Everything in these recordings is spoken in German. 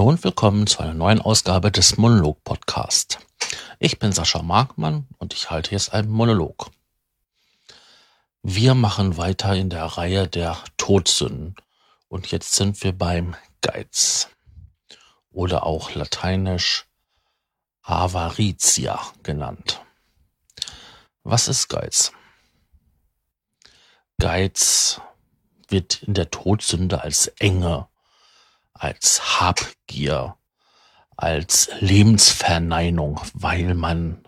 Hallo und willkommen zu einer neuen Ausgabe des Monolog Podcast. Ich bin Sascha Markmann und ich halte jetzt einen Monolog. Wir machen weiter in der Reihe der Todsünden und jetzt sind wir beim Geiz oder auch lateinisch Avaritia genannt. Was ist Geiz? Geiz wird in der Todsünde als Enge, als Habgier, als Lebensverneinung, weil man,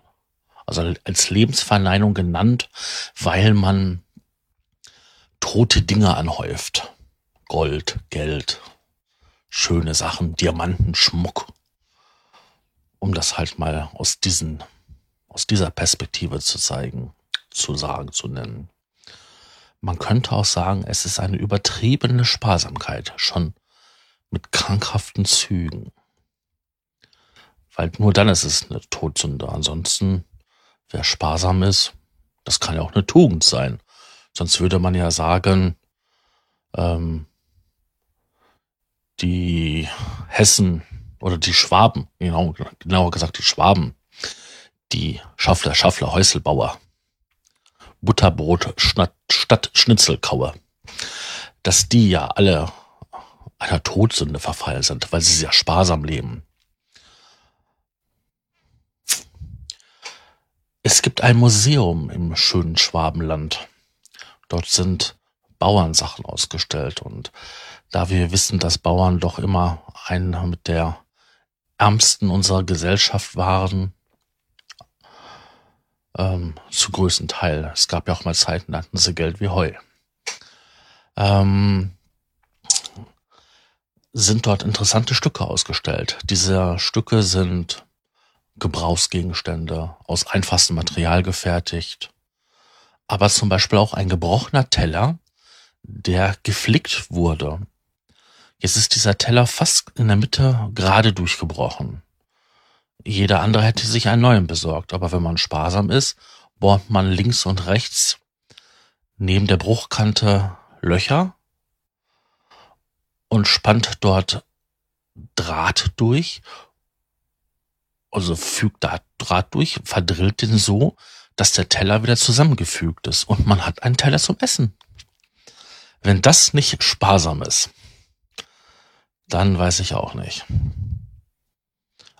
also als Lebensverneinung genannt, weil man tote Dinge anhäuft. Gold, Geld, schöne Sachen, Diamanten, Schmuck. Um das halt mal aus diesen, aus dieser Perspektive zu zeigen, zu sagen, zu nennen. Man könnte auch sagen, es ist eine übertriebene Sparsamkeit, schon mit krankhaften Zügen. Weil nur dann ist es eine Todsünde. Ansonsten, wer sparsam ist, das kann ja auch eine Tugend sein. Sonst würde man ja sagen, ähm, die Hessen oder die Schwaben, genau, genauer gesagt die Schwaben, die Schaffler, Schaffler, Häuselbauer, Butterbrot statt Schnitzelkaue, dass die ja alle einer Todsünde verfallen sind, weil sie sehr sparsam leben. Es gibt ein Museum im schönen Schwabenland. Dort sind Bauernsachen ausgestellt und da wir wissen, dass Bauern doch immer einer mit der ärmsten unserer Gesellschaft waren, ähm, zu größten Teil. Es gab ja auch mal Zeiten, da hatten sie Geld wie Heu. Ähm, sind dort interessante Stücke ausgestellt. Diese Stücke sind Gebrauchsgegenstände aus einfachstem Material gefertigt. Aber zum Beispiel auch ein gebrochener Teller, der geflickt wurde. Jetzt ist dieser Teller fast in der Mitte gerade durchgebrochen. Jeder andere hätte sich einen neuen besorgt, aber wenn man sparsam ist, bohrt man links und rechts neben der Bruchkante Löcher und spannt dort Draht durch, also fügt da Draht durch, verdrillt den so, dass der Teller wieder zusammengefügt ist und man hat einen Teller zum Essen. Wenn das nicht sparsam ist, dann weiß ich auch nicht.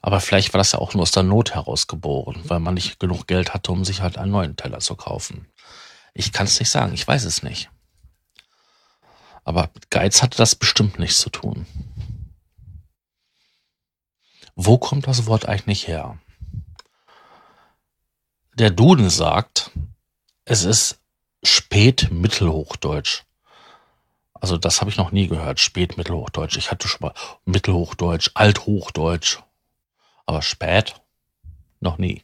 Aber vielleicht war das ja auch nur aus der Not herausgeboren, weil man nicht genug Geld hatte, um sich halt einen neuen Teller zu kaufen. Ich kann es nicht sagen, ich weiß es nicht. Aber mit Geiz hatte das bestimmt nichts zu tun. Wo kommt das Wort eigentlich her? Der Duden sagt, es ist Spätmittelhochdeutsch. Also das habe ich noch nie gehört, Spätmittelhochdeutsch. Ich hatte schon mal Mittelhochdeutsch, Althochdeutsch, aber spät noch nie.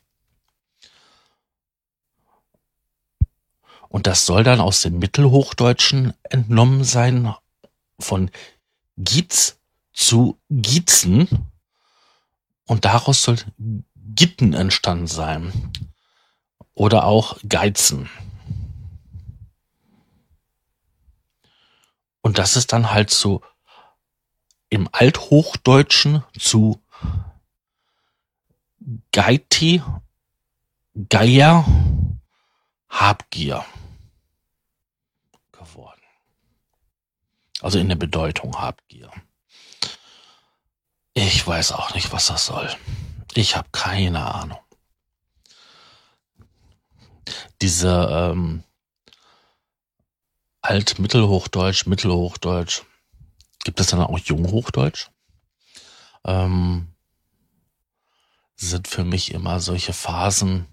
Und das soll dann aus dem Mittelhochdeutschen entnommen sein von Gietz zu Gießen. Und daraus soll Gitten entstanden sein. Oder auch Geizen. Und das ist dann halt so im Althochdeutschen zu Geiti, Geier, Habgier Also in der Bedeutung Habgier. Ich weiß auch nicht, was das soll. Ich habe keine Ahnung. Diese ähm, Alt-Mittelhochdeutsch, Mittelhochdeutsch, gibt es dann auch Junghochdeutsch? Ähm, sind für mich immer solche Phasen.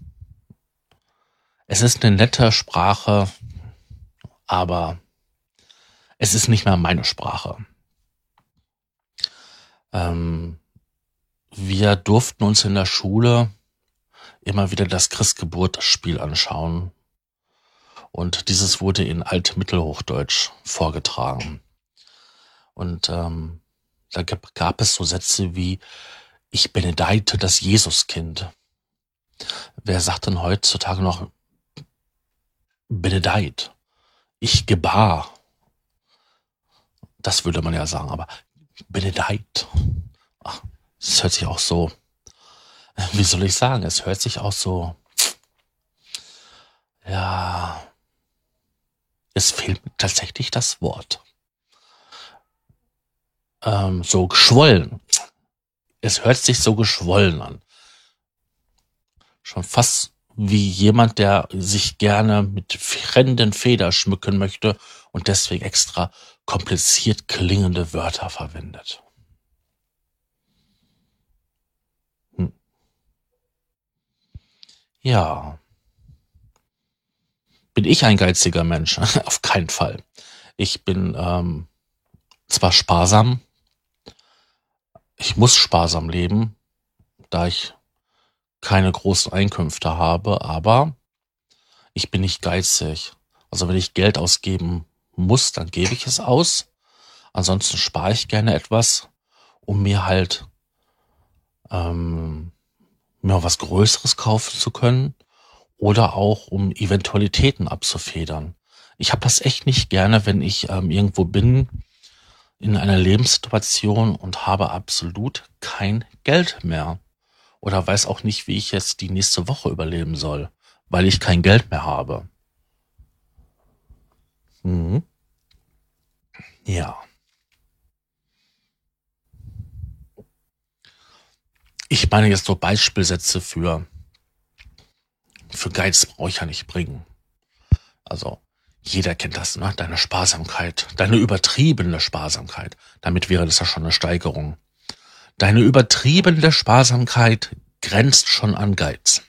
Es ist eine nette Sprache, aber es ist nicht mehr meine Sprache. Ähm, wir durften uns in der Schule immer wieder das Christgeburtsspiel anschauen. Und dieses wurde in Altmittelhochdeutsch vorgetragen. Und ähm, da gab es so Sätze wie ich benedeite das Jesuskind. Wer sagt denn heutzutage noch benedeit? Ich gebar. Das würde man ja sagen, aber benedeit. Ach, es hört sich auch so, wie soll ich sagen, es hört sich auch so, ja, es fehlt tatsächlich das Wort. Ähm, so geschwollen. Es hört sich so geschwollen an. Schon fast wie jemand, der sich gerne mit fremden Feder schmücken möchte und deswegen extra kompliziert klingende Wörter verwendet. Hm. Ja. Bin ich ein geiziger Mensch? Auf keinen Fall. Ich bin ähm, zwar sparsam, ich muss sparsam leben, da ich keine großen Einkünfte habe, aber ich bin nicht geizig. Also wenn ich Geld ausgeben muss, dann gebe ich es aus. Ansonsten spare ich gerne etwas, um mir halt ähm, mir was Größeres kaufen zu können oder auch um Eventualitäten abzufedern. Ich habe das echt nicht gerne, wenn ich ähm, irgendwo bin in einer Lebenssituation und habe absolut kein Geld mehr oder weiß auch nicht, wie ich jetzt die nächste Woche überleben soll, weil ich kein Geld mehr habe. Mhm. Ja. Ich meine jetzt so Beispielsätze für, für Geiz brauche ich ja nicht bringen. Also, jeder kennt das, ne? Deine Sparsamkeit, deine übertriebene Sparsamkeit. Damit wäre das ja schon eine Steigerung. Deine übertriebene Sparsamkeit grenzt schon an Geiz.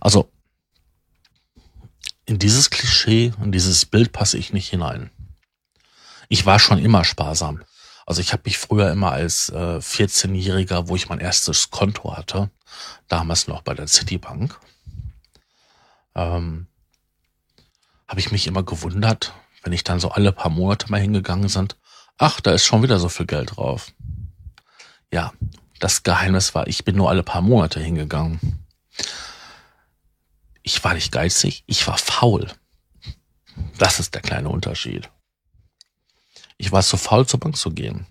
Also, in dieses Klischee, in dieses Bild passe ich nicht hinein. Ich war schon immer sparsam. Also ich habe mich früher immer als äh, 14-Jähriger, wo ich mein erstes Konto hatte, damals noch bei der Citibank, ähm, habe ich mich immer gewundert, wenn ich dann so alle paar Monate mal hingegangen sind, ach, da ist schon wieder so viel Geld drauf. Ja, das Geheimnis war, ich bin nur alle paar Monate hingegangen ich war nicht geizig, ich war faul. Das ist der kleine Unterschied. Ich war zu faul, zur Bank zu gehen.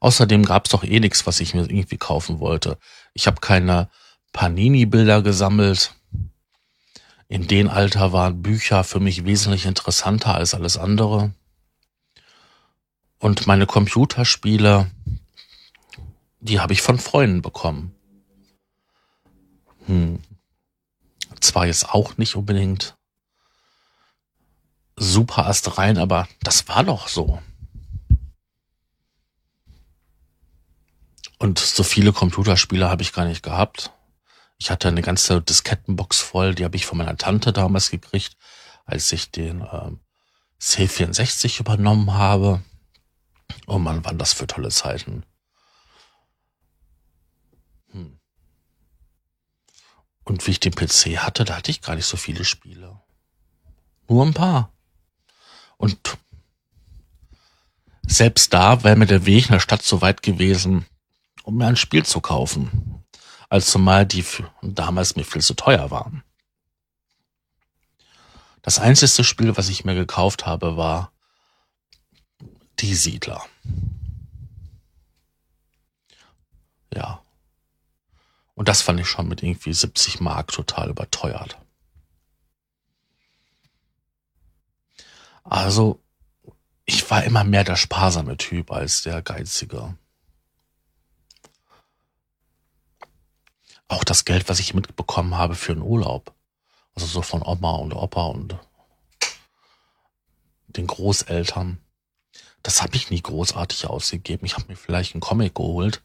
Außerdem gab's doch eh nichts, was ich mir irgendwie kaufen wollte. Ich habe keine Panini-Bilder gesammelt. In dem Alter waren Bücher für mich wesentlich interessanter als alles andere. Und meine Computerspiele, die habe ich von Freunden bekommen. Hm zwar jetzt auch nicht unbedingt super astrein, aber das war doch so. Und so viele Computerspiele habe ich gar nicht gehabt. Ich hatte eine ganze Diskettenbox voll, die habe ich von meiner Tante damals gekriegt, als ich den ähm, C64 übernommen habe. Oh man, waren das für tolle Zeiten. Und wie ich den PC hatte, da hatte ich gar nicht so viele Spiele. Nur ein paar. Und selbst da wäre mir der Weg in der Stadt so weit gewesen, um mir ein Spiel zu kaufen, als zumal die damals mir viel zu teuer waren. Das einzige Spiel, was ich mir gekauft habe, war Die Siedler. Ja, und das fand ich schon mit irgendwie 70 Mark total überteuert. Also, ich war immer mehr der sparsame Typ als der geizige. Auch das Geld, was ich mitbekommen habe für einen Urlaub. Also so von Oma und Opa und den Großeltern. Das habe ich nie großartig ausgegeben. Ich habe mir vielleicht einen Comic geholt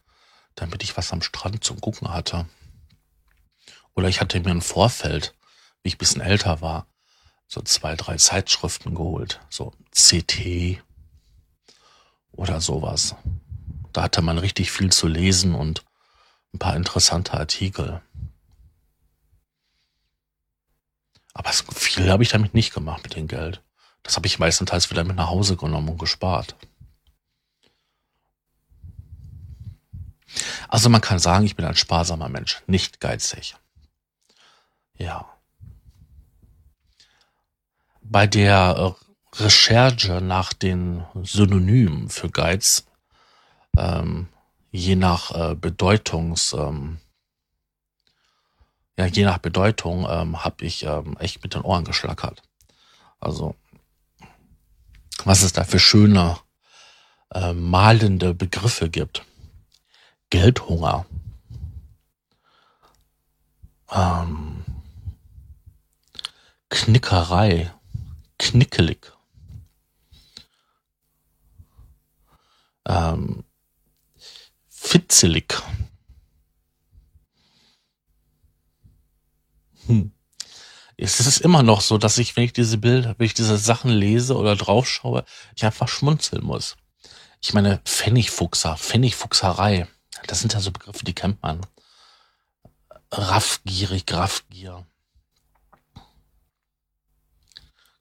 damit ich was am Strand zum Gucken hatte. Oder ich hatte mir ein Vorfeld, wie ich bisschen älter war, so zwei, drei Zeitschriften geholt, so CT oder sowas. Da hatte man richtig viel zu lesen und ein paar interessante Artikel. Aber viel habe ich damit nicht gemacht mit dem Geld. Das habe ich meistenteils wieder mit nach Hause genommen und gespart. Also man kann sagen, ich bin ein sparsamer Mensch, nicht geizig. Ja. Bei der Recherche nach den Synonymen für Geiz, ähm, je nach äh, Bedeutungs, ähm, ja, je nach Bedeutung ähm, habe ich ähm, echt mit den Ohren geschlackert. Also, was es da für schöne, äh, malende Begriffe gibt. Geldhunger. Ähm, Knickerei. Knickelig. Ähm, fitzelig. Hm. Es ist immer noch so, dass ich, wenn ich diese Bilder, wenn ich diese Sachen lese oder draufschaue, ich einfach schmunzeln muss. Ich meine, Pfennigfuchser, Pfennigfuchserei, das sind ja so Begriffe, die kennt man. Raffgierig, Raffgier.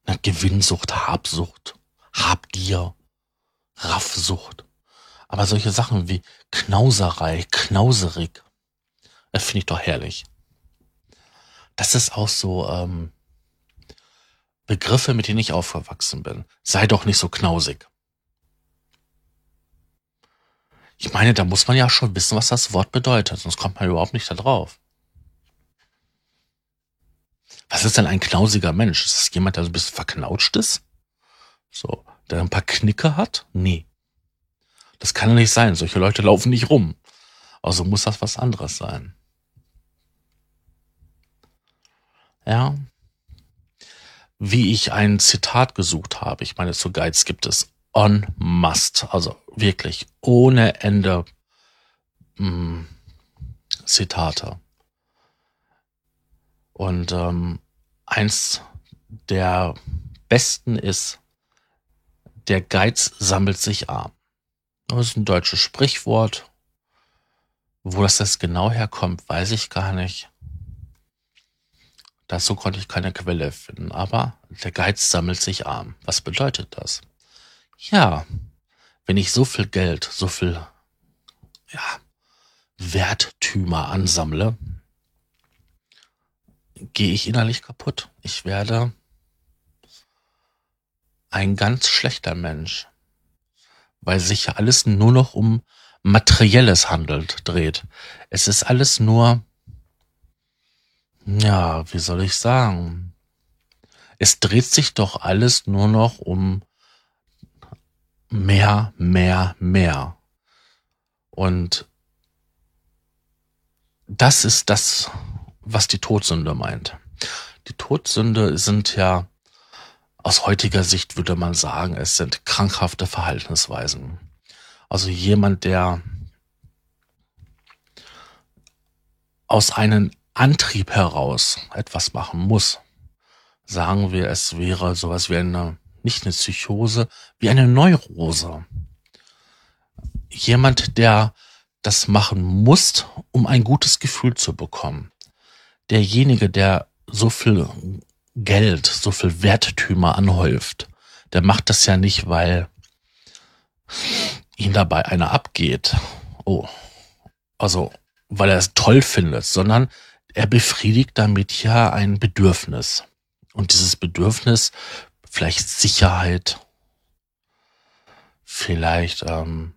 Na, Gewinnsucht, Habsucht, Habgier, Raffsucht. Aber solche Sachen wie Knauserei, Knauserig, das finde ich doch herrlich. Das ist auch so ähm, Begriffe, mit denen ich aufgewachsen bin. Sei doch nicht so knausig. Ich meine, da muss man ja schon wissen, was das Wort bedeutet, sonst kommt man überhaupt nicht da drauf. Was ist denn ein knausiger Mensch? Ist das jemand, der so ein bisschen verknautscht ist? So, der ein paar Knicke hat? Nee. Das kann ja nicht sein. Solche Leute laufen nicht rum. Also muss das was anderes sein. Ja. Wie ich ein Zitat gesucht habe. Ich meine, zu Guides gibt es on must. Also wirklich ohne Ende mh, hm, Zitate. Und ähm, eins der besten ist, der Geiz sammelt sich arm. Das ist ein deutsches Sprichwort. Wo das jetzt genau herkommt, weiß ich gar nicht. Dazu konnte ich keine Quelle finden. Aber der Geiz sammelt sich arm. Was bedeutet das? Ja, wenn ich so viel Geld, so viel ja, Werttümer ansammle, gehe ich innerlich kaputt. Ich werde ein ganz schlechter Mensch, weil sich ja alles nur noch um Materielles handelt, dreht. Es ist alles nur, ja, wie soll ich sagen? Es dreht sich doch alles nur noch um mehr, mehr, mehr. Und das ist das, was die Todsünde meint. Die Todsünde sind ja aus heutiger Sicht würde man sagen, es sind krankhafte Verhaltensweisen. Also jemand, der aus einem Antrieb heraus etwas machen muss. Sagen wir, es wäre sowas wie eine, nicht eine Psychose, wie eine Neurose. Jemand, der das machen muss, um ein gutes Gefühl zu bekommen. Derjenige, der so viel Geld, so viel Werttümer anhäuft, der macht das ja nicht, weil ihn dabei einer abgeht. Oh. Also, weil er es toll findet, sondern er befriedigt damit ja ein Bedürfnis. Und dieses Bedürfnis, vielleicht Sicherheit, vielleicht ähm,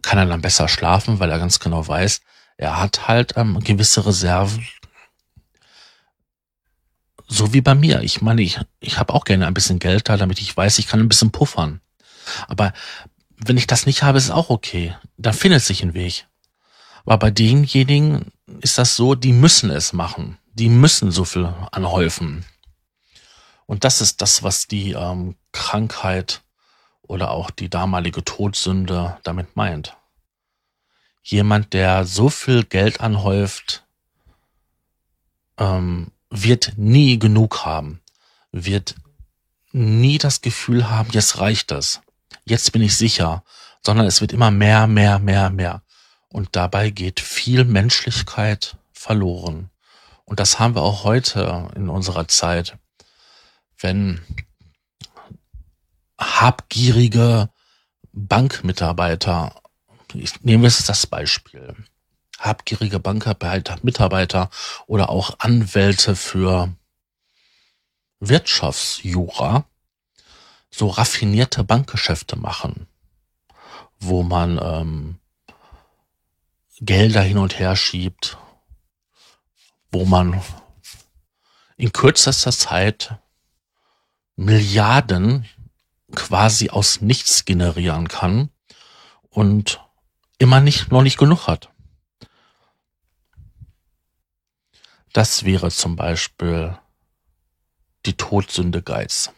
kann er dann besser schlafen, weil er ganz genau weiß, er hat halt ähm, gewisse Reserven, so wie bei mir. Ich meine, ich, ich habe auch gerne ein bisschen Geld da, damit ich weiß, ich kann ein bisschen puffern. Aber wenn ich das nicht habe, ist es auch okay. Dann findet sich ein Weg. Aber bei denjenigen ist das so, die müssen es machen. Die müssen so viel anhäufen. Und das ist das, was die ähm, Krankheit oder auch die damalige Todsünde damit meint. Jemand, der so viel Geld anhäuft, ähm, wird nie genug haben, wird nie das Gefühl haben, jetzt reicht das, jetzt bin ich sicher, sondern es wird immer mehr, mehr, mehr, mehr. Und dabei geht viel Menschlichkeit verloren. Und das haben wir auch heute in unserer Zeit, wenn habgierige Bankmitarbeiter, ich nehme jetzt das Beispiel, habgierige Bankarbeiter, Mitarbeiter oder auch Anwälte für Wirtschaftsjura so raffinierte Bankgeschäfte machen, wo man ähm, Gelder hin und her schiebt, wo man in kürzester Zeit Milliarden quasi aus nichts generieren kann und immer nicht, noch nicht genug hat. Das wäre zum Beispiel die Todsünde Geiz.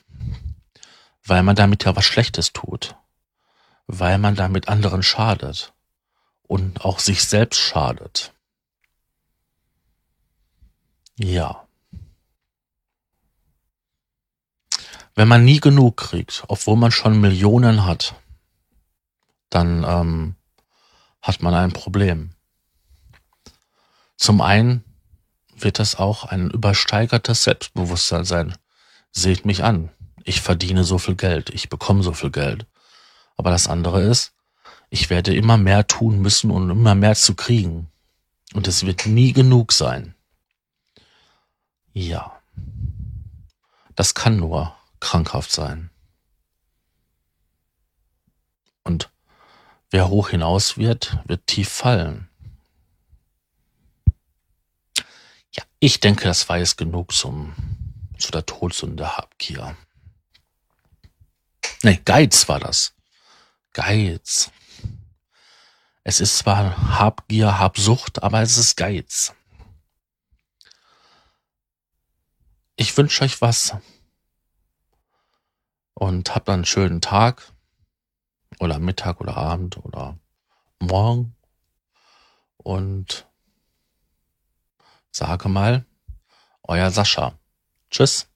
Weil man damit ja was Schlechtes tut. Weil man damit anderen schadet. Und auch sich selbst schadet. Ja. Wenn man nie genug kriegt, obwohl man schon Millionen hat, dann ähm, hat man ein Problem. Zum einen wird das auch ein übersteigertes Selbstbewusstsein sein. Seht mich an. Ich verdiene so viel Geld. Ich bekomme so viel Geld. Aber das andere ist, ich werde immer mehr tun müssen, um immer mehr zu kriegen. Und es wird nie genug sein. Ja. Das kann nur krankhaft sein. Und wer hoch hinaus wird, wird tief fallen. Ja, ich denke, das war jetzt genug zum, zu der Todsünde Habgier. Nee, Geiz war das. Geiz. Es ist zwar Habgier, Habsucht, aber es ist Geiz. Ich wünsche euch was und habt einen schönen Tag oder Mittag oder Abend oder morgen und sage mal, euer Sascha. Tschüss.